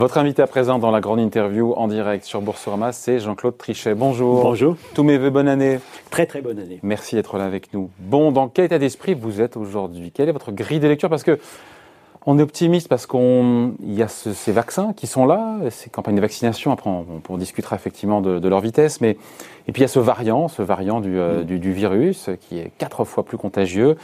Votre invité à présent dans la grande interview en direct sur Boursorama, c'est Jean-Claude Trichet. Bonjour. Bonjour. Tous mes voeux, bonne année. Très très bonne année. Merci d'être là avec nous. Bon, dans quel état d'esprit vous êtes aujourd'hui? Quelle est votre grille de lecture? Parce que on est optimiste parce qu'il y a ces vaccins qui sont là, ces campagnes de vaccination. Après, on, discutera effectivement de, leur vitesse, mais et puis il y a ce variant, ce variant euh, du, du, virus qui est quatre fois plus contagieux.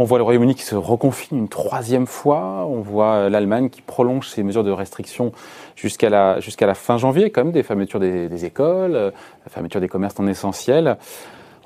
On voit le Royaume-Uni qui se reconfine une troisième fois. On voit l'Allemagne qui prolonge ses mesures de restriction jusqu'à la jusqu'à la fin janvier, comme des fermetures des, des écoles, euh, la fermeture des commerces non essentiels.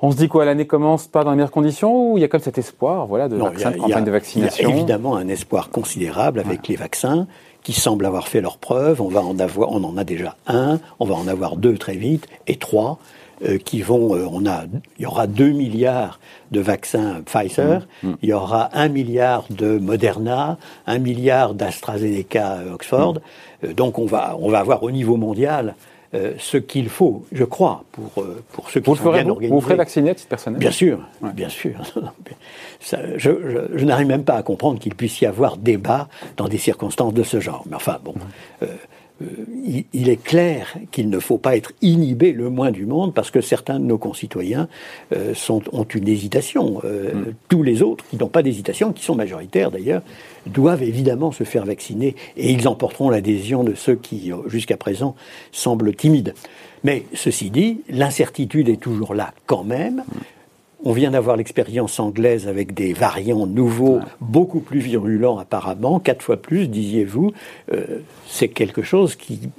On se dit quoi L'année commence pas dans les meilleures conditions ou il y a comme cet espoir voilà, de de campagne de vaccination Il y a évidemment un espoir considérable avec les vaccins qui semblent avoir fait leurs preuves. On, va en avoir, on en a déjà un, on va en avoir deux très vite, et trois euh, qui vont. Euh, on a, il y aura 2 milliards de vaccins Pfizer, mmh, mmh. il y aura 1 milliard de Moderna, 1 milliard d'AstraZeneca Oxford. Mmh. Euh, donc on va, on va avoir au niveau mondial euh, ce qu'il faut, je crois, pour, euh, pour ceux qui vous sont bien organisés. Vous ferez vacciner à titre personnel? Bien sûr, bien sûr. je, je, n'arrive même pas à comprendre qu'il puisse y avoir débat dans des circonstances de ce genre. Mais enfin, bon, euh, euh, il, est clair qu'il ne faut pas être inhibé le moins du monde parce que certains de nos concitoyens euh, sont, ont une hésitation. Euh, mm. Tous les autres qui n'ont pas d'hésitation, qui sont majoritaires d'ailleurs, doivent évidemment se faire vacciner et ils emporteront l'adhésion de ceux qui, jusqu'à présent, semblent timides. Mais ceci dit, l'incertitude est toujours là quand même. On vient d'avoir l'expérience anglaise avec des variants nouveaux, beaucoup plus virulents apparemment, quatre fois plus, disiez-vous. Euh, c'est quelque chose qui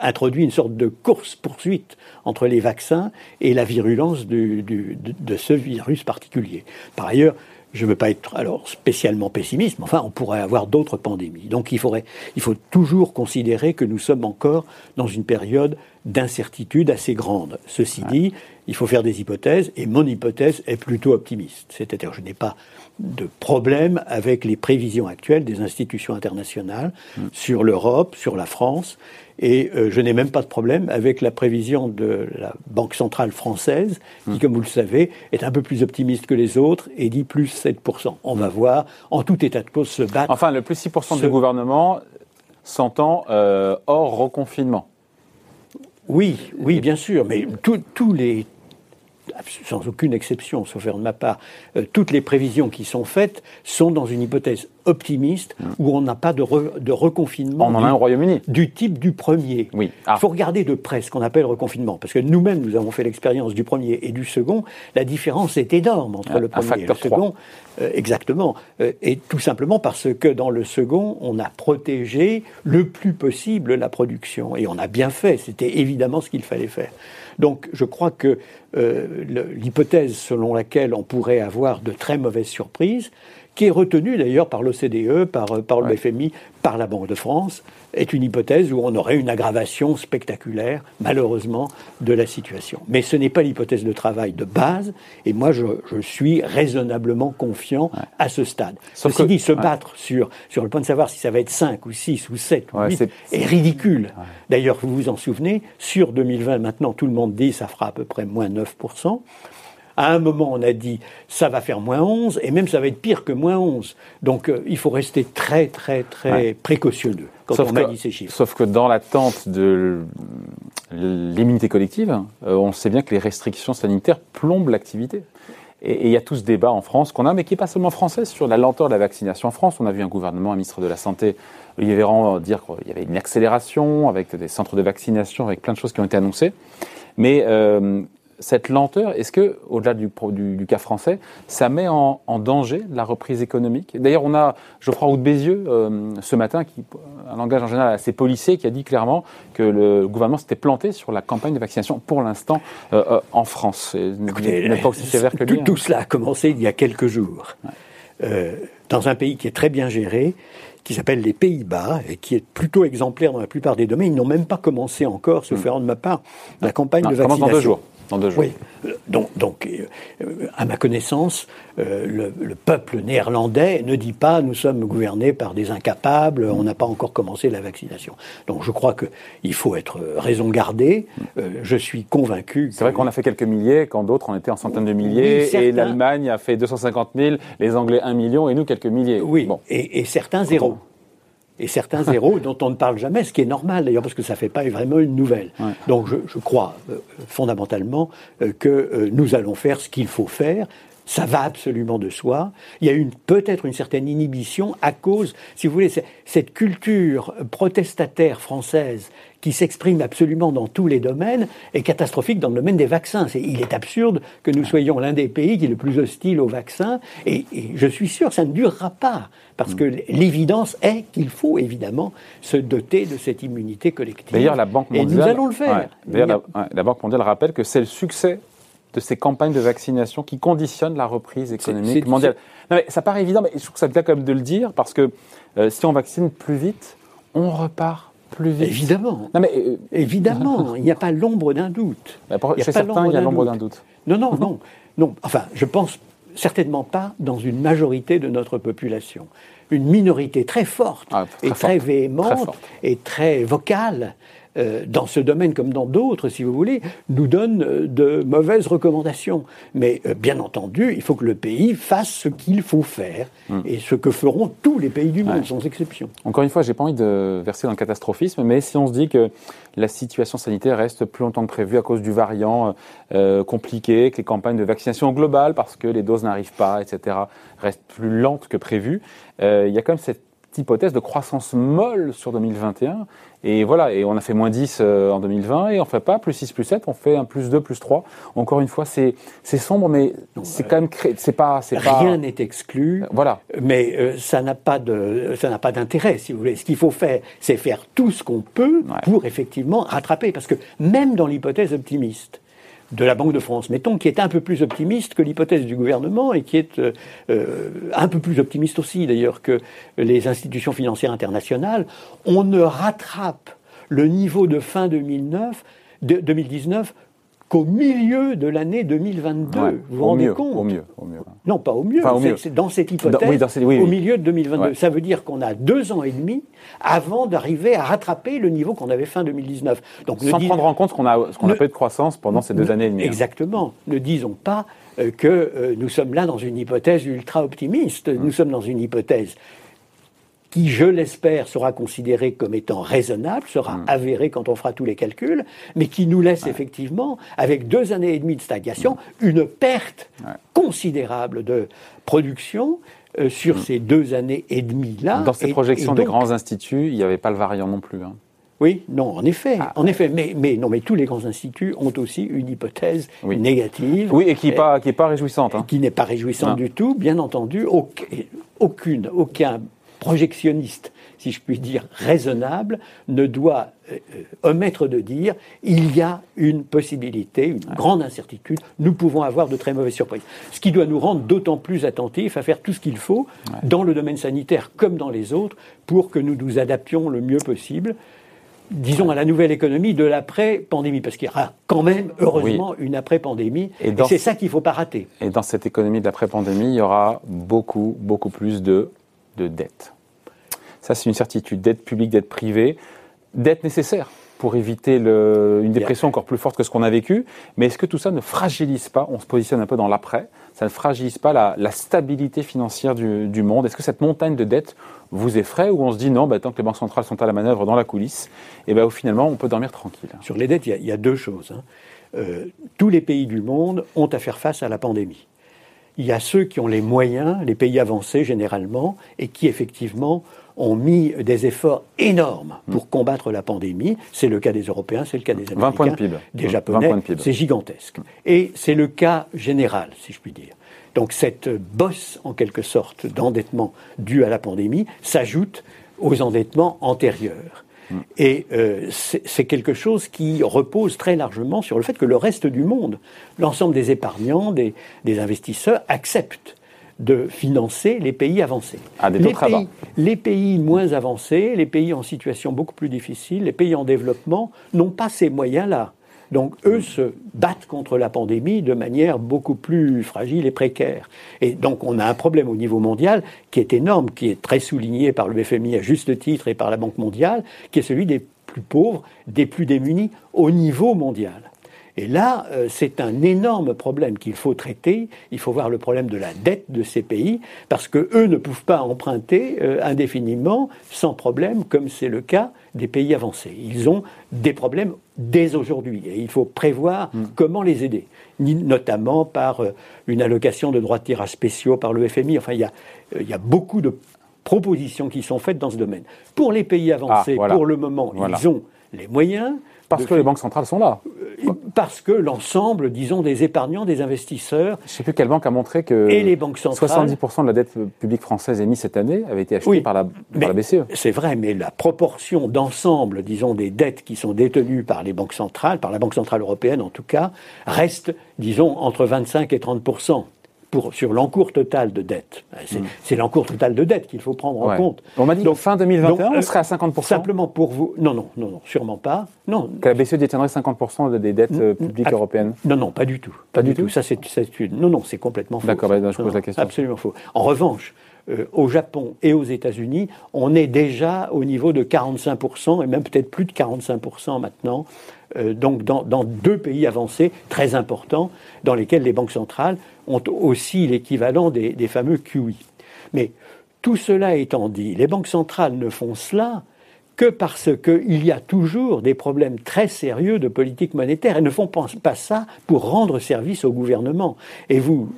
introduit une sorte de course-poursuite entre les vaccins et la virulence de, de ce virus particulier. Par ailleurs, je ne veux pas être alors spécialement pessimiste, mais enfin, on pourrait avoir d'autres pandémies. Donc il, faudrait, il faut toujours considérer que nous sommes encore dans une période d'incertitude assez grande. Ceci dit, il faut faire des hypothèses, et mon hypothèse est plutôt optimiste. C'est-à-dire, je n'ai pas de problème avec les prévisions actuelles des institutions internationales mm. sur l'Europe, sur la France, et euh, je n'ai même pas de problème avec la prévision de la Banque centrale française, qui, mm. comme vous le savez, est un peu plus optimiste que les autres et dit plus 7%. On va voir, en tout état de cause, se battre. Enfin, le plus 6% du gouvernement s'entend euh, hors reconfinement. Oui, oui, bien sûr, mais tous les, sans aucune exception, sauf de ma part, euh, toutes les prévisions qui sont faites sont dans une hypothèse optimiste mm. où on n'a pas de, de reconfinement. On en du, a au Royaume-Uni. Du type du premier. Oui. Il faut regarder de près ce qu'on appelle reconfinement, parce que nous-mêmes, nous avons fait l'expérience du premier et du second. La différence est énorme entre le premier et le second. Euh, exactement. Euh, et tout simplement parce que dans le second, on a protégé le plus possible la production. Et on a bien fait. C'était évidemment ce qu'il fallait faire. Donc je crois que euh, l'hypothèse selon laquelle on pourrait avoir de très mauvaises surprises, qui est retenue d'ailleurs par l'OCDE, par, euh, par le FMI, par la Banque de France, est une hypothèse où on aurait une aggravation spectaculaire, malheureusement, de la situation. Mais ce n'est pas l'hypothèse de travail de base, et moi je, je suis raisonnablement confiant à ce stade. Sauf Ceci dit, se battre sur, sur le point de savoir si ça va être 5 ou 6 ou 7 ou 8 est, ridicule. D'ailleurs, vous vous en souvenez, sur 2020 maintenant, tout le monde dit ça fera à peu près moins 9%. À un moment, on a dit ça va faire moins 11, et même ça va être pire que moins 11. Donc euh, il faut rester très, très, très précautionneux quand on que, dit ces chiffres. Sauf que dans l'attente de l'immunité collective, euh, on sait bien que les restrictions sanitaires plombent l'activité. Et il y a tout ce débat en France qu'on a, mais qui n'est pas seulement français, sur la lenteur de la vaccination en France. On a vu un gouvernement, un ministre de la Santé, Olivier Véran, dire qu'il y avait une accélération avec des centres de vaccination, avec plein de choses qui ont été annoncées. Mais euh, cette lenteur, est-ce que, au-delà du, du, cas français, ça met en, danger la reprise économique? D'ailleurs, on a Geoffroy Roux de Bézieux euh, ce matin, qui, un langage en général assez policier, qui a dit clairement que le gouvernement s'était planté sur la campagne de vaccination pour l'instant euh, euh, en France. Écoutez, pas aussi sévère que lui. Tout, hein. cela a commencé il y a quelques jours. dans un pays qui est très bien géré, qui s'appelle les Pays-Bas et qui est plutôt exemplaire dans la plupart des domaines. Ils n'ont même pas commencé encore, ce faire de ma part, la campagne de vaccination. Dans deux jours. Oui. Donc, donc euh, à ma connaissance, euh, le, peuple néerlandais ne dit pas nous sommes gouvernés par des incapables, on n'a pas encore commencé la vaccination. Donc je crois qu'il faut être raison gardée. Euh, je suis convaincu. C'est vrai qu'on a fait quelques milliers, quand d'autres en étaient en centaines de milliers, et l'Allemagne a fait 250 000, les Anglais 1 million, et nous quelques milliers. Oui, bon. et, et certains zéro. Et certains zéros dont on ne parle jamais, ce qui est normal d'ailleurs parce que ça ne fait pas vraiment une nouvelle. Donc je, crois euh, fondamentalement euh, que euh, nous allons faire ce qu'il faut faire. Ça va absolument de soi. Il y a peut-être une certaine inhibition à cause, si vous voulez, cette culture protestataire française qui s'exprime absolument dans tous les domaines est catastrophique dans le domaine des vaccins. il est absurde que nous soyons l'un des pays qui est le plus hostile aux vaccins, et, je suis sûr que ça ne durera pas, parce que l'évidence est qu'il faut évidemment se doter de cette immunité collective. D'ailleurs, la Banque mondiale, et nous allons le faire. D'ailleurs, la, Banque mondiale rappelle que c'est le succès de ces campagnes de vaccination qui conditionnent la reprise économique mondiale. Non, mais ça paraît évident, mais je trouve que ça bien quand même de le dire, parce que euh, si on vaccine plus vite, on repart plus vite. Évidemment. Non, mais, euh, Évidemment, il n'y a pas l'ombre d'un doute. Bah, chez certains, il y a l'ombre d'un doute. Non, non, non, non. Enfin, je pense certainement pas dans une majorité de notre population. Une minorité très forte ah, et très véhémente et très vocale euh, dans ce domaine comme dans d'autres, si vous voulez, nous donne euh, de mauvaises recommandations. Mais euh, bien entendu, il faut que le pays fasse ce qu'il faut faire hmm. et ce que feront tous les pays du monde, sans exception. Encore une fois, j'ai pas envie de verser dans le catastrophisme, mais si on se dit que la situation sanitaire reste plus longtemps que prévu à cause du variant compliqué, que les campagnes de vaccination globale, parce que les doses n'arrivent pas, etc., restent plus lentes que prévu, il y a quand même cette hypothèse de croissance molle sur 2021 et voilà, et on a fait moins 10 euh, en 2020 et on fait pas plus 6, plus 7, on fait un plus 2, plus 3. Encore une fois, c'est sombre, mais c'est quand même c'est pas c'est rien n'est exclu. Voilà. Mais euh, ça n'a pas de ça n'a pas d'intérêt, si vous voulez. Ce qu'il faut faire, c'est faire tout ce qu'on peut pour effectivement rattraper, parce que même dans l'hypothèse optimiste, de la Banque de France, mettons, qui est un peu plus optimiste que l'hypothèse du gouvernement et qui est euh, euh, un peu plus optimiste aussi d'ailleurs que les institutions financières internationales, on ne rattrape le niveau de fin 2009, de 2019 qu'au milieu de l'année 2022. vous vous rendez compte Au mieux, au mieux. Non, pas au mieux. C'est dans cette hypothèse, au milieu de 2022. Ça veut dire qu'on a deux ans et demi avant d'arriver à rattraper le niveau qu'on avait fin 2019. Donc, Sans prendre en compte ce qu'on a, ce qu'on a pas eu de croissance pendant ces deux années et demie. Hein. Exactement. Ne disons pas euh, que euh, nous sommes là dans une hypothèse ultra optimiste. Hum. Nous sommes dans une hypothèse qui, je l'espère, sera considéré comme étant raisonnable, sera hmm. avéré quand on fera tous les calculs, mais qui nous laisse effectivement, avec deux années et demie de stagnation, hmm. une perte considérable de production euh, sur hmm. ces deux années et demie-là. Dans ces projections des grands instituts, il n'y avait pas le variant non plus. Hein. Oui, non, en effet, ah. en effet, mais, mais, non, mais tous les grands instituts ont aussi une hypothèse négative. Oui, et qui n'est pas, qui est pas réjouissante. Hein. Qui n'est pas réjouissante du tout, bien entendu. Aucune, aucun projectionniste, si je puis dire, raisonnable, ne doit euh, omettre de dire il y a une possibilité, une grande incertitude, nous pouvons avoir de très mauvaises surprises. Ce qui doit nous rendre d'autant plus attentifs à faire tout ce qu'il faut, dans le domaine sanitaire comme dans les autres, pour que nous nous adaptions le mieux possible disons, à la nouvelle économie de l'après-pandémie, parce qu'il y aura quand même, heureusement, une après-pandémie, et, c'est ça qu'il ne faut pas rater. Et dans cette économie de l'après-pandémie, il y aura beaucoup, beaucoup plus de de dette. Ça, c'est une certitude. Dette publique, dette privée. Dette nécessaire pour éviter une dépression encore plus forte que ce qu'on a vécu. Mais est-ce que tout ça ne fragilise pas, on se positionne un peu dans l'après, ça ne fragilise pas la, stabilité financière du, monde? Est-ce que cette montagne de dette vous effraie ou on se dit non, bah, tant que les banques centrales sont à la manœuvre dans la coulisse, et eh ben, finalement on peut dormir tranquille? Sur les dettes, il y, a deux choses. Hein. Euh, tous les pays du monde ont à faire face à la pandémie il y a ceux qui ont les moyens, les pays avancés généralement, et qui effectivement ont mis des efforts énormes pour combattre la pandémie. C'est le cas des Européens, c'est le cas des Américains, 20 points de PIB. des Japonais. C'est gigantesque. Et c'est le cas général, si je puis dire. Donc cette bosse, en quelque sorte, d'endettement dû à la pandémie s'ajoute aux endettements antérieurs. Et euh, c'est quelque chose qui repose très largement sur le fait que le reste du monde, l'ensemble des épargnants, des, investisseurs, acceptent de financer les pays avancés. Ah, des les, pays, les pays moins avancés, les pays en situation beaucoup plus difficile, les pays en développement n'ont pas ces moyens-là. Donc eux se battent contre la pandémie de manière beaucoup plus fragile et précaire. Et donc on a un problème au niveau mondial qui est énorme, qui est très souligné par le FMI à juste titre et par la Banque mondiale, qui est celui des plus pauvres, des plus démunis au niveau mondial. Et là, euh, c'est un énorme problème qu'il faut traiter. Il faut voir le problème de la dette de ces pays, parce que eux ne peuvent pas emprunter euh, indéfiniment sans problème, comme c'est le cas des pays avancés. Ils ont des problèmes dès aujourd'hui, et il faut prévoir mm. comment les aider, notamment par euh, une allocation de droits de tirage spéciaux par le FMI. Enfin, il y a, il y a beaucoup de propositions qui sont faites dans ce domaine. Pour les pays avancés, ah, pour le moment, ils ont les moyens. Parce que les banques centrales sont là. Euh, parce que l'ensemble, disons, des épargnants, des investisseurs. Je ne sais plus quelle banque a montré que et les banques centrales, 70% de la dette publique française émise cette année avait été achetée par, la, la BCE. C'est vrai, mais la proportion d'ensemble, disons, des dettes qui sont détenues par les banques centrales, par la Banque centrale européenne en tout cas, reste, disons, entre 25 et 30% sur l'encours total de dette. C'est mm. l'encours total de dette qu'il faut prendre en compte. On m'a dit donc fin 2021, on serait à 50%. Simplement pour vous. Non, non, non, non, sûrement pas. Non. Que la BCE détiendrait 50% des dettes euh, publiques européennes Non, non, pas du tout. Pas, du tout. Ça, c'est une. Non, non, c'est complètement faux. D'accord, bah, je pose la question. Absolument faux. En revanche, euh, au Japon et aux États-Unis, on est déjà au niveau de 45%, et même peut-être plus de 45% maintenant, euh, donc dans, deux pays avancés très importants, dans lesquels les banques centrales ont aussi l'équivalent des, fameux QI. Mais tout cela étant dit, les banques centrales ne font cela que parce qu'il y a toujours des problèmes très sérieux de politique monétaire. Elles ne font pas ça pour rendre service au gouvernement. Et vous,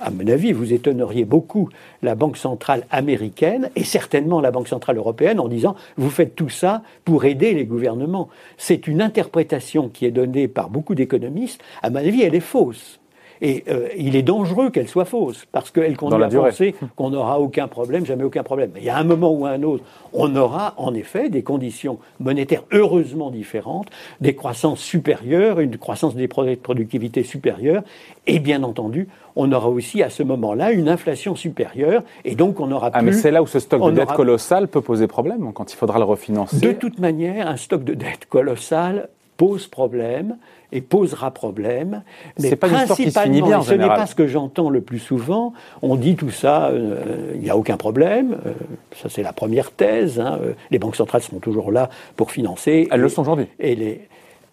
à mon avis, vous étonneriez beaucoup la Banque centrale américaine et certainement la Banque centrale européenne en disant vous faites tout ça pour aider les gouvernements. C'est une interprétation qui est donnée par beaucoup d'économistes. À mon avis, elle est fausse. Et euh, il est dangereux qu'elle soit fausse, parce qu'elle conduit à penser qu'on n'aura aucun problème, jamais aucun problème. Mais il y a un moment ou un autre, on aura en effet des conditions monétaires heureusement différentes, des croissances supérieures, une croissance des productivités supérieure, et bien entendu, on aura aussi à ce moment-là une inflation supérieure, et donc on aura ah, mais c'est là où ce stock de dette colossal peut poser problème, quand il faudra le refinancer. De toute manière, un stock de dette colossal pose problème et posera problème. Mais pas principalement, bien, ce n'est pas ce que j'entends le plus souvent. On dit tout ça, euh, il n'y a aucun problème. Euh, ça, c'est la première thèse. Hein. Euh, les banques centrales sont toujours là pour financer. Elles le sont aujourd'hui. Et les,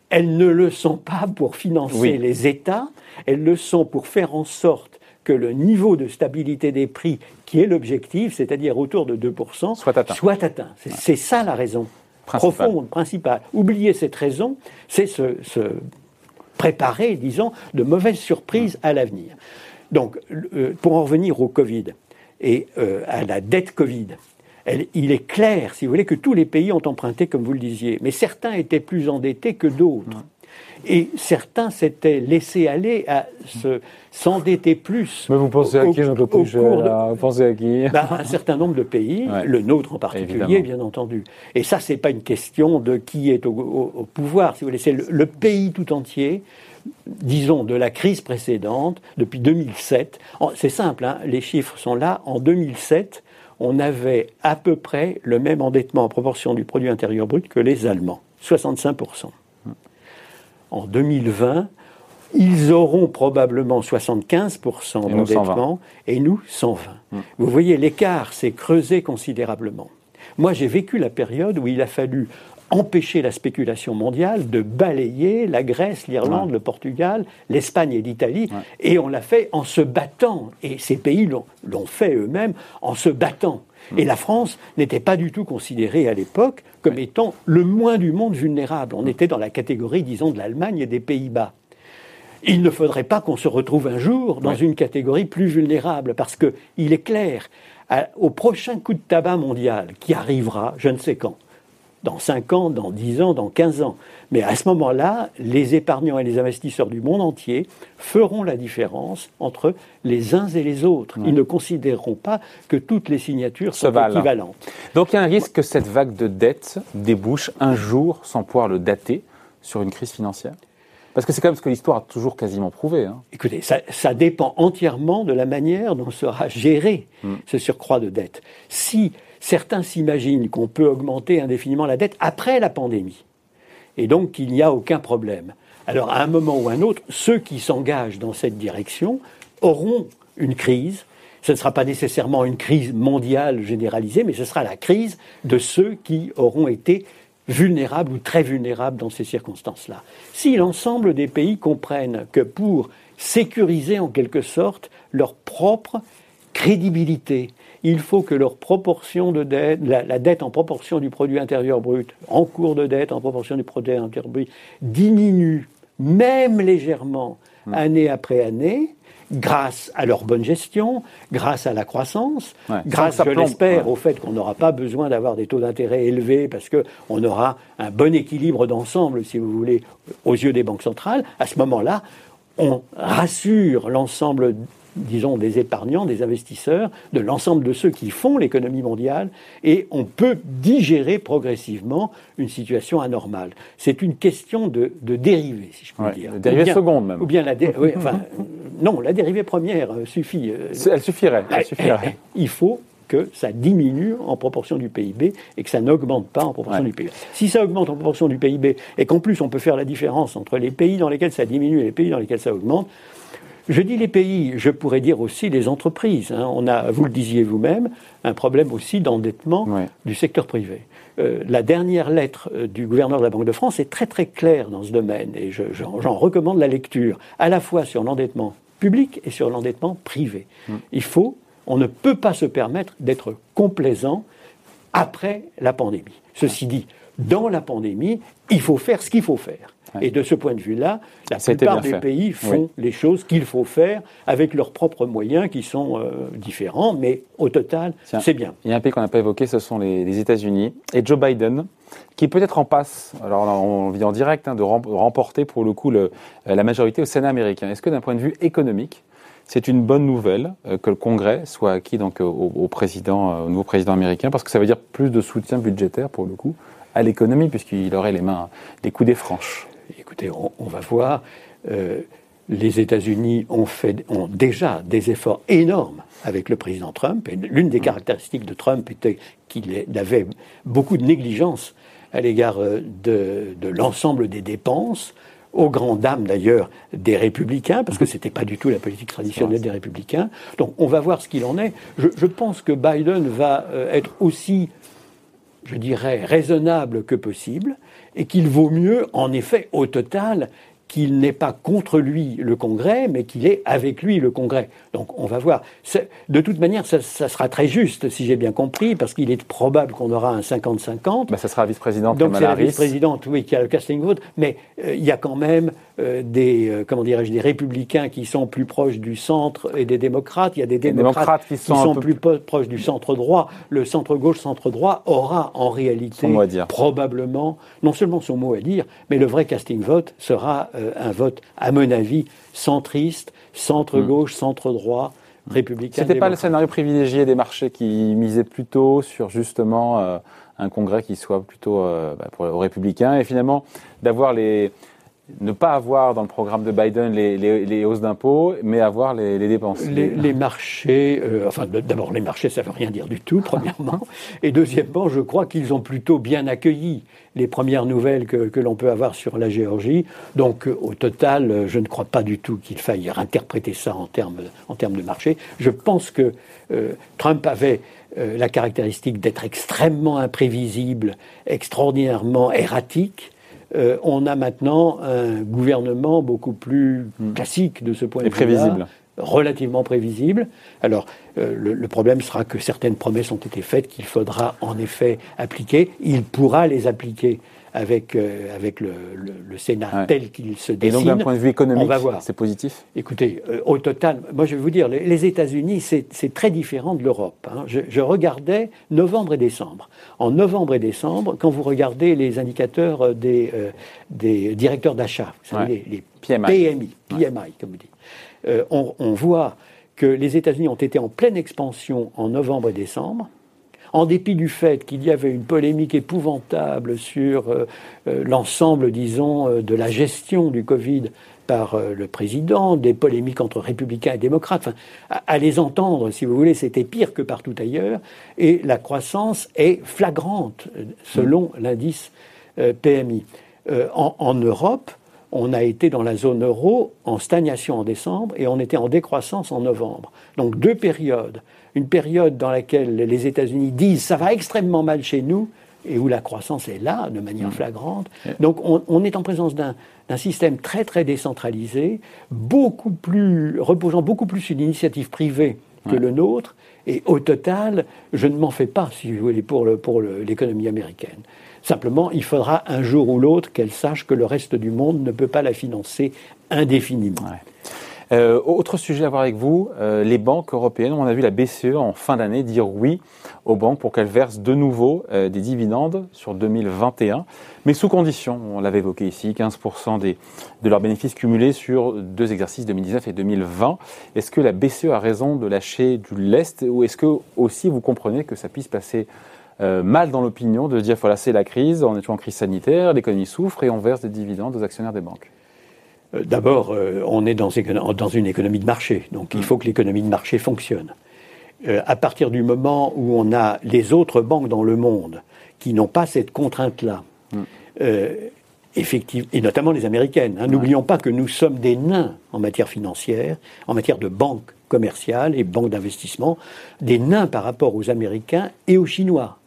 elles ne le sont pas pour financer les États. Elles le sont pour faire en sorte que le niveau de stabilité des prix, qui est l'objectif, c'est-à-dire autour de 2%, soit atteint. Soit atteint. C'est ça la raison profonde, principale. Oublier cette raison, c'est se, préparer, disons, de mauvaises surprises à l'avenir. Donc, euh, pour en revenir au Covid et euh, à la dette Covid, il est clair, si vous voulez, que tous les pays ont emprunté, comme vous le disiez, mais certains étaient plus endettés que d'autres. Et certains s'étaient laissés aller à s'endetter plus. Mais vous pensez à qui, Jean-Claude Vous pensez à qui? Ben, Un certain nombre de pays, le nôtre en particulier, bien entendu. Et ça, c'est pas une question de qui est au, pouvoir, si vous voulez. C'est le, pays tout entier disons, de la crise précédente, depuis 2007. C'est simple, hein, les chiffres sont là. En 2007, on avait à peu près le même endettement en proportion du produit intérieur brut que les Allemands, 65% en 2020, ils auront probablement 75% d'endettement et nous 120. Mm. Vous voyez, l'écart s'est creusé considérablement. Moi, j'ai vécu la période où il a fallu empêcher la spéculation mondiale de balayer la Grèce, l'Irlande, le Portugal, l'Espagne et l'Italie. Et on l'a fait en se battant. Et ces pays l'ont fait eux-mêmes en se battant. Et la France n'était pas du tout considérée à l'époque comme étant le moins du monde vulnérable. On était dans la catégorie, disons, de l'Allemagne et des Pays-Bas. Il ne faudrait pas qu'on se retrouve un jour dans une catégorie plus vulnérable, parce qu'il est clair, au prochain coup de tabac mondial qui arrivera, je ne sais quand, dans 5 ans, dans 10 ans, dans 15 ans. Mais à ce moment-là, les épargnants et les investisseurs du monde entier feront la différence entre les uns et les autres. Ils ne considéreront pas que toutes les signatures sont équivalentes. Donc il y a un risque que cette vague de dette débouche un jour, sans pouvoir le dater, sur une crise financière? Parce que c'est quand même ce que l'histoire a toujours quasiment prouvé. Hein. Écoutez, ça, dépend entièrement de la manière dont sera géré hmm. ce surcroît de dette. Si certains s'imaginent qu'on peut augmenter indéfiniment la dette après la pandémie, et donc qu'il n'y a aucun problème. Alors à un moment ou à un autre, ceux qui s'engagent dans cette direction auront une crise. Ce ne sera pas nécessairement une crise mondiale généralisée, mais ce sera la crise de ceux qui auront été vulnérables ou très vulnérables dans ces circonstances-là. Si l'ensemble des pays comprennent que pour sécuriser en quelque sorte leur propre crédibilité, il faut que leur proportion de dette, la, dette en proportion du produit intérieur brut, en cours de dette en proportion du produit intérieur brut, diminue, même légèrement, hmm. année après année, grâce à leur bonne gestion, grâce à la croissance, grâce, je l'espère, au fait qu'on n'aura pas besoin d'avoir des taux d'intérêt élevés parce qu'on aura un bon équilibre d'ensemble, si vous voulez, aux yeux des banques centrales. À ce moment-là, on rassure l'ensemble disons, des épargnants, des investisseurs, de l'ensemble de ceux qui font l'économie mondiale, et on peut digérer progressivement une situation anormale. C'est une question de, dérivée, si je puis dire. Dérivée seconde même. Ou bien la enfin, non, la dérivée première euh, suffit. Euh, elle suffirait. Elle suffirait. Il faut que ça diminue en proportion du PIB et que ça n'augmente pas en proportion du PIB. Si ça augmente en proportion du PIB et qu'en plus on peut faire la différence entre les pays dans lesquels ça diminue et les pays dans lesquels ça augmente, je dis les pays, je pourrais dire aussi les entreprises. Hein. On a, vous le disiez vous-même, un problème aussi d'endettement du secteur privé. Euh, la dernière lettre euh, du gouverneur de la Banque de France est très très claire dans ce domaine et j'en recommande la lecture, à la fois sur l'endettement public et sur l'endettement privé. Mm. Il faut, on ne peut pas se permettre d'être complaisant après la pandémie. Ceci dit, dans la pandémie, il faut faire ce qu'il faut faire. Et de ce point de vue-là, la plupart des pays font les choses qu'il faut faire avec leurs propres moyens qui sont euh, différents, mais au total, c'est bien. Il y a un pays qu'on n'a pas évoqué, ce sont les, États-Unis. Et Joe Biden, qui peut-être en passe, alors on vit en direct, hein, de remporter pour le coup le, euh, la majorité au Sénat américain. Est-ce que d'un point de vue économique, c'est une bonne nouvelle euh, que le Congrès soit acquis donc, au, président, au nouveau président américain, parce que ça veut dire plus de soutien budgétaire pour le coup à l'économie, puisqu'il aurait les mains, les coudées franches écoutez, on, va voir. Euh, les États-Unis ont, fait, ont déjà des efforts énormes avec le président Trump. Et l'une des caractéristiques de Trump était qu'il avait beaucoup de négligence à l'égard euh, de, l'ensemble des dépenses, aux grandes dames d'ailleurs des républicains, parce que ce n'était pas du tout la politique traditionnelle des républicains. Donc on va voir ce qu'il en est. Je, pense que Biden va euh, être aussi, je dirais, raisonnable que possible et qu'il vaut mieux, en effet, au total, qu'il n'est pas contre lui le Congrès, mais qu'il est avec lui le Congrès. Donc on va voir. De toute manière, ça, sera très juste, si j'ai bien compris, parce qu'il est probable qu'on aura un 50-50. Bah, ça sera vice-présidente Donc c'est la vice-présidente, oui, qui a le casting vote, mais euh, il y a quand même euh, des, euh, comment dirais-je, des républicains qui sont plus proches du centre et des démocrates. Il y a des démocrates, qui sont, plus proches du centre droit. Le centre gauche, centre droit aura en réalité probablement non seulement son mot à dire, mais le vrai casting vote sera un vote, à mon avis, centriste, centre-gauche, hmm. centre-droit, républicain. C'était pas le scénario privilégié des marchés qui misaient plutôt sur justement euh, un congrès qui soit plutôt euh, bah, pour, aux républicains et finalement d'avoir les ne pas avoir dans le programme de Biden les, hausses d'impôts, mais avoir les, dépenses. Les, marchés, euh, enfin d'abord les marchés, ça ne veut rien dire du tout, premièrement. Et deuxièmement, je crois qu'ils ont plutôt bien accueilli les premières nouvelles que, l'on peut avoir sur la Géorgie. Donc au total, je ne crois pas du tout qu'il faille interpréter ça en termes, en termes de marché. Je pense que euh, Trump avait euh, la caractéristique d'être extrêmement imprévisible, extraordinairement erratique. Euh, on a maintenant un gouvernement beaucoup plus hmm. classique de ce point de vue. prévisible. Relativement prévisible. Alors, euh, le, problème sera que certaines promesses ont été faites qu'il faudra en effet appliquer. Il pourra les appliquer avec, euh, avec le, Sénat tel qu'il se dessine. Et donc, d'un point de vue économique, c'est positif? Écoutez, euh, au total, moi je vais vous dire, les, États-Unis, c'est très différent de l'Europe. Hein. Je, regardais novembre et décembre. En novembre et décembre, quand vous regardez les indicateurs euh, des, des directeurs d'achat, vous savez, les, PMI, PMI, comme vous dites, on, on voit que les États-Unis ont été en pleine expansion en novembre et décembre en dépit du fait qu'il y avait une polémique épouvantable sur euh, euh, l'ensemble, disons, euh, de la gestion du Covid par le président, des polémiques entre républicains et démocrates. à, les entendre, si vous voulez, c'était pire que partout ailleurs. Et la croissance est flagrante, selon l'indice PMI. en, Europe, on a été dans la zone euro en stagnation en décembre et on était en décroissance en novembre. Donc deux périodes une période dans laquelle les États-Unis disent ça va extrêmement mal chez nous, et où la croissance est là de manière mmh. flagrante. Donc on, est en présence d'un système très très décentralisé, beaucoup plus reposant beaucoup plus sur l'initiative privée que le nôtre. Et au total, je ne m'en fais pas, si vous voulez, pour l'économie américaine. Simplement, il faudra un jour ou l'autre qu'elle sache que le reste du monde ne peut pas la financer indéfiniment. Euh, autre sujet à voir avec vous, euh, les banques européennes. On a vu la BCE en fin d'année dire oui aux banques pour qu'elles versent de nouveau euh, des dividendes sur 2021, mais sous condition. On l'avait évoqué ici, 15% des, de leurs bénéfices cumulés sur deux exercices 2019 et 2020. Est-ce que la BCE a raison de lâcher du lest ou est-ce que aussi vous comprenez que ça puisse passer mal dans l'opinion de dire voilà c'est la crise, on est en crise sanitaire, l'économie souffre et on verse des dividendes aux actionnaires des banques? D'abord, euh, on est dans, une économie de marché, donc il mm. faut que l'économie de marché fonctionne. Euh, à partir du moment où on a les autres banques dans le monde qui n'ont pas cette contrainte-là, mm. effectivement, et notamment les américaines, hein, n'oublions pas que nous sommes des nains en matière financière, en matière de banques commerciales et banques d'investissement, des nains par rapport aux Américains et aux Chinois.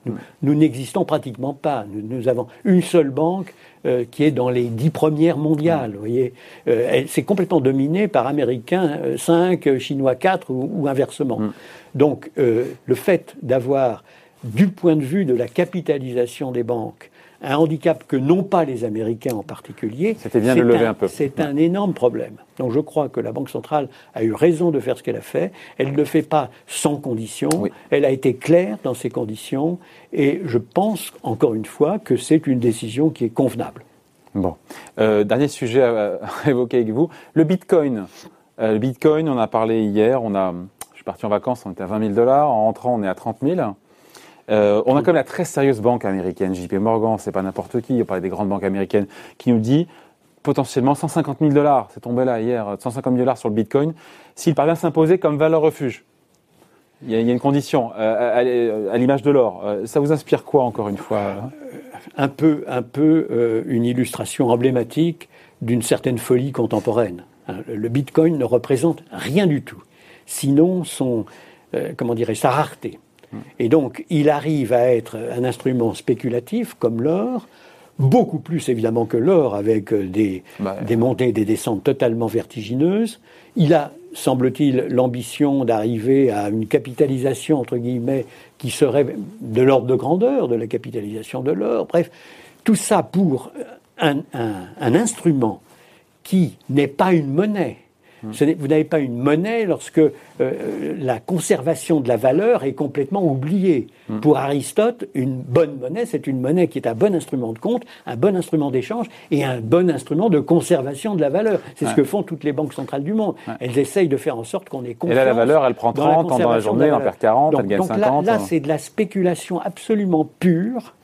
Nous, n'existons pratiquement pas. nous, avons une seule banque euh, qui est dans les dix premières mondiales. Vous voyez, euh, c'est complètement dominé par Américains 5, euh, Chinois 4 ou, inversement. Mm. Donc, le fait d'avoir, du point de vue de la capitalisation des banques, un handicap que n'ont pas les Américains en particulier. C'était bien de lever un, peu. C'est un énorme problème. Donc je crois que la Banque centrale a eu raison de faire ce qu'elle a fait. Elle ne le fait pas sans conditions. Elle a été claire dans ses conditions. Et je pense, encore une fois, que c'est une décision qui est convenable. Bon. Euh, dernier sujet à, évoquer avec vous. Le Bitcoin. Euh, le Bitcoin, on a parlé hier. On a, je suis parti en vacances, on était à 20 000 dollars. En rentrant, on est à 30 000. Euh, on a comme la très sérieuse banque américaine, JP Morgan, c'est pas n'importe qui, on parlait des grandes banques américaines, qui nous dit potentiellement 150 000 dollars, c'est tombé là hier, 150 000 dollars sur le Bitcoin, s'il parvient à s'imposer comme valeur refuge. Il y, a, une condition, euh, à, l'image de l'or. Euh, ça vous inspire quoi, encore une fois? Un peu, un peu une illustration emblématique d'une certaine folie contemporaine. Hein, le Bitcoin ne représente rien du tout, sinon son, comment dirais sa rareté. Et donc, il arrive à être un instrument spéculatif comme l'or, beaucoup plus évidemment que l'or, avec euh, des, bah, des montées et des descentes totalement vertigineuses. Il a, semble-t-il, l'ambition d'arriver à une capitalisation, entre guillemets, qui serait de l'ordre de grandeur de la capitalisation de l'or. Bref, tout ça pour un, un instrument qui n'est pas une monnaie, vous n'avez pas une monnaie lorsque euh, la conservation de la valeur est complètement oubliée. Hmm. Pour Aristote, une bonne monnaie, c'est une monnaie qui est un bon instrument de compte, un bon instrument d'échange et un bon instrument de conservation de la valeur. C'est ce que font toutes les banques centrales du monde. Elles essayent de faire en sorte qu'on ait confiance. Et là, la valeur, elle prend 30 dans la, journée, elle en perd 40, elle gagne 50. Là, là c'est de la spéculation absolument pure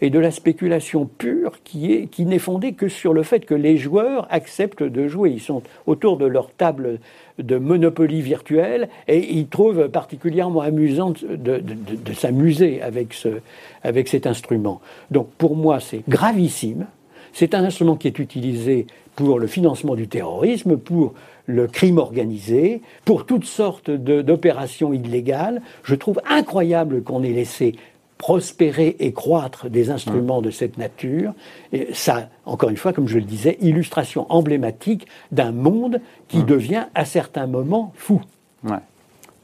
et de la spéculation pure qui est qui n'est fondée que sur le fait que les joueurs acceptent de jouer. Ils sont autour de leur table de monopoly virtuelle et ils trouvent particulièrement amusant de, de, s'amuser avec, ce, avec cet instrument. Donc pour moi, c'est gravissime. C'est un instrument qui est utilisé pour le financement du terrorisme, pour le crime organisé, pour toutes sortes d'opérations illégales. Je trouve incroyable qu'on ait laissé prospérer et croître des instruments de cette nature. Et ça, encore une fois, comme je le disais, illustration emblématique d'un monde qui devient à certains moments fou. Ouais.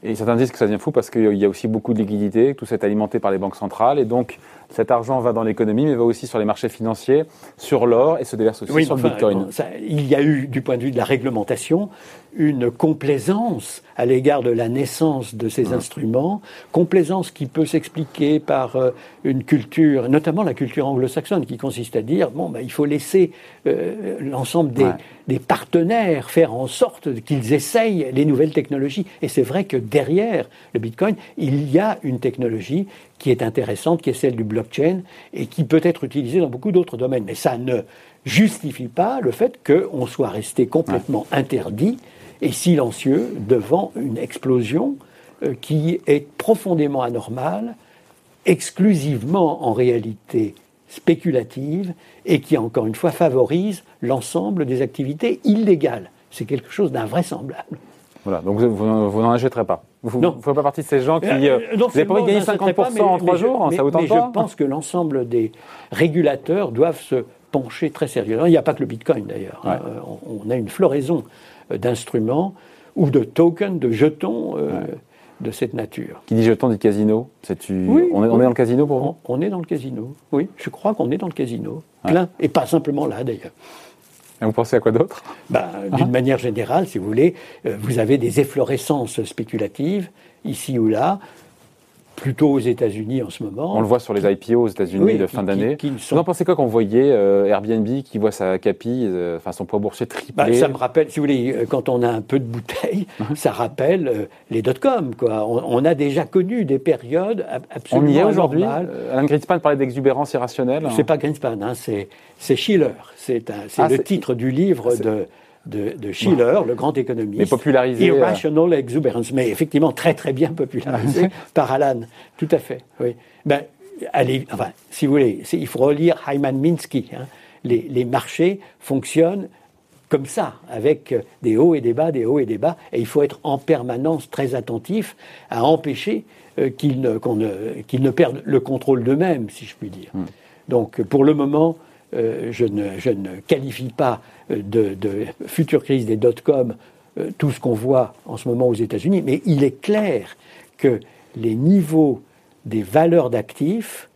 Et certains disent que ça devient fou parce qu'il y a aussi beaucoup de liquidités, tout ça est alimenté par les banques centrales, et donc cet argent va dans l'économie, mais va aussi sur les marchés financiers, sur l'or, et se déverse aussi sur le Bitcoin. il y a eu, du point de vue de la réglementation, une complaisance à l'égard de la naissance de ces instruments, complaisance qui peut s'expliquer par euh, une culture, notamment la culture anglo-saxonne, qui consiste à dire bon, ben, il faut laisser euh, l'ensemble des, des, partenaires faire en sorte qu'ils essayent les nouvelles technologies. Et c'est vrai que derrière le Bitcoin, il y a une technologie qui est intéressante, qui est celle du blockchain, et qui peut être utilisée dans beaucoup d'autres domaines. Mais ça ne justifie pas le fait qu'on soit resté complètement interdit et silencieux devant une explosion euh, qui est profondément anormale, exclusivement en réalité spéculative et qui, encore une fois, favorise l'ensemble des activités illégales. C'est quelque chose d'invraisemblable. Voilà, donc vous, vous, n'en achèterez pas. Vous ne faites pas partie de ces gens qui. Euh, euh, vous n'avez pas envie de gagner 50% en trois jours, mais, ça vous tente mais pas je pense que l'ensemble des régulateurs doivent se pencher très sérieusement. Il n'y a pas que le Bitcoin d'ailleurs. Hein. On, a une floraison d'instruments ou de tokens, de jetons de cette nature. Qui dit jeton dit casino oui, on, est, on est dans le casino pour vous? On, est dans le casino, oui. Je crois qu'on est dans le casino. Plein. Et pas simplement là d'ailleurs. Vous pensez à quoi d'autre? Bah, D'une manière générale, si vous voulez, euh, vous avez des efflorescences spéculatives, ici ou là, plutôt aux États-Unis en ce moment. On le voit sur les IPO aux États-Unis de fin d'année. Vous en pensez quoi quand vous voyez euh, Airbnb qui voit sa capi, euh, enfin son poids boursier triplé bah, Ça me rappelle, si vous voulez, euh, quand on a un peu de bouteille, ça rappelle les dot-com. On, a déjà connu des périodes absolument On y est aujourd'hui Alan Greenspan parlait d'exubérance irrationnelle. C'est pas Greenspan, hein, c'est Schiller. C'est ah, le titre du livre de de, Schiller, le grand économiste. Mais popularisé. Euh, Irrational Exuberance, mais effectivement très très bien popularisé par Alan. Tout à fait, oui. Ben, allez, enfin, si vous voulez, il faut relire Hyman Minsky. Hein. Les, les, marchés fonctionnent comme ça, avec des hauts et des bas, des hauts et des bas, et il faut être en permanence très attentif à empêcher euh, qu'ils ne, ne, ne, perdent le contrôle d'eux-mêmes, si je puis dire. Hmm. Donc, pour le moment, euh, je, ne, je, ne, qualifie pas euh, de, future crise des dot-com euh, tout ce qu'on voit en ce moment aux États-Unis, mais il est clair que les niveaux des valeurs d'actifs,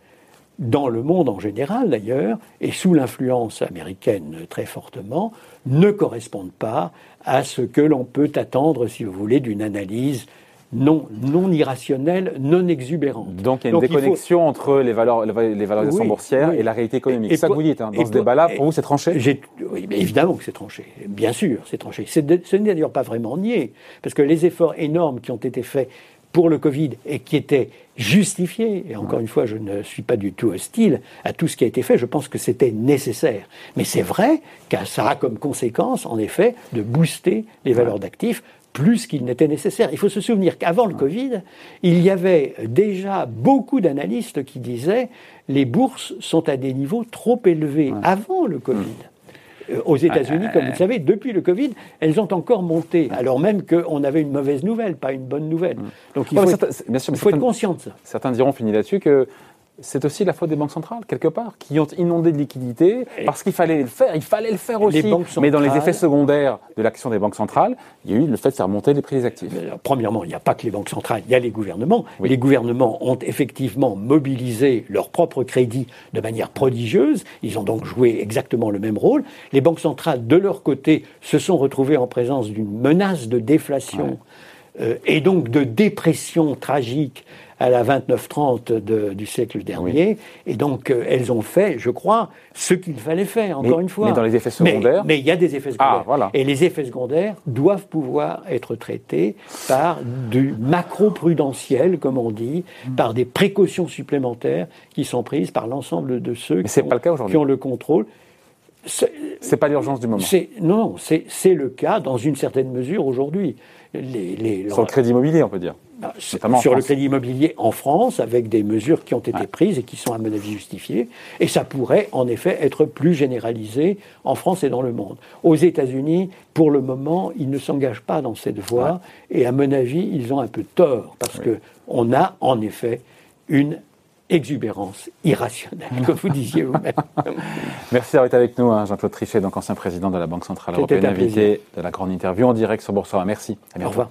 dans le monde en général d'ailleurs, et sous l'influence américaine très fortement, ne correspondent pas à ce que l'on peut attendre, si vous voulez, d'une analyse non, non irrationnel, non exubérant. Donc il y a une déconnexion entre les valeurs, les valeurs boursières et la réalité économique. C'est ça que vous dites. Hein. Dans ce débat-là, pour vous, c'est tranché? oui, Évidemment que c'est tranché. Bien sûr, c'est tranché. Ce n'est d'ailleurs pas vraiment nié, parce que les efforts énormes qui ont été faits pour le Covid et qui étaient justifiés, et encore une fois, je ne suis pas du tout hostile à tout ce qui a été fait, je pense que c'était nécessaire. Mais c'est vrai que ça a comme conséquence, en effet, de booster les valeurs d'actifs plus qu'il n'était nécessaire. Il faut se souvenir qu'avant le Covid, il y avait déjà beaucoup d'analystes qui disaient les bourses sont à des niveaux trop élevés avant le Covid. Euh, aux États-Unis, comme vous le savez, depuis le Covid, elles ont encore monté, alors même qu'on avait une mauvaise nouvelle, pas une bonne nouvelle. Donc il faut, être, faut être conscient de ça. Certains diront, fini là-dessus, que c'est aussi la faute des banques centrales, quelque part, qui ont inondé de liquidités parce qu'il fallait le faire. Il fallait le faire aussi. Mais dans les effets secondaires de l'action des banques centrales, il y a eu le fait de faire monter les prix des actifs. premièrement, il n'y a pas que les banques centrales, il y a les gouvernements. Les gouvernements ont effectivement mobilisé leur propre crédit de manière prodigieuse. Ils ont donc joué exactement le même rôle. Les banques centrales, de leur côté, se sont retrouvées en présence d'une menace de déflation. Euh, et donc de dépression tragique à la 29-30 du siècle dernier. Et donc, euh, elles ont fait, je crois, ce qu'il fallait faire, encore une fois. Mais dans les effets secondaires Mais il y a des effets ah, secondaires. Et les effets secondaires doivent pouvoir être traités par du macro-prudentiel, comme on dit, hmm. par des précautions supplémentaires qui sont prises par l'ensemble de ceux qui, ont, pas le qui ont le contrôle. C'est pas l'urgence du moment. Non, c'est le cas dans une certaine mesure aujourd'hui. Les, les, Sur le crédit immobilier, on peut dire. Bah, sur le crédit immobilier en France, avec des mesures qui ont été prises et qui sont à mon avis justifiées, et ça pourrait en effet être plus généralisé en France et dans le monde. Aux États-Unis, pour le moment, ils ne s'engagent pas dans cette voie, et à mon avis, ils ont un peu tort, parce qu'on que on a en effet une exubérance irrationnelle, comme vous disiez vous-même. Merci d'avoir été avec nous, hein, Jean-Claude Trichet, donc ancien président de la Banque Centrale Européenne, invité de la grande interview en direct sur Boursorama. Merci. À Au revoir.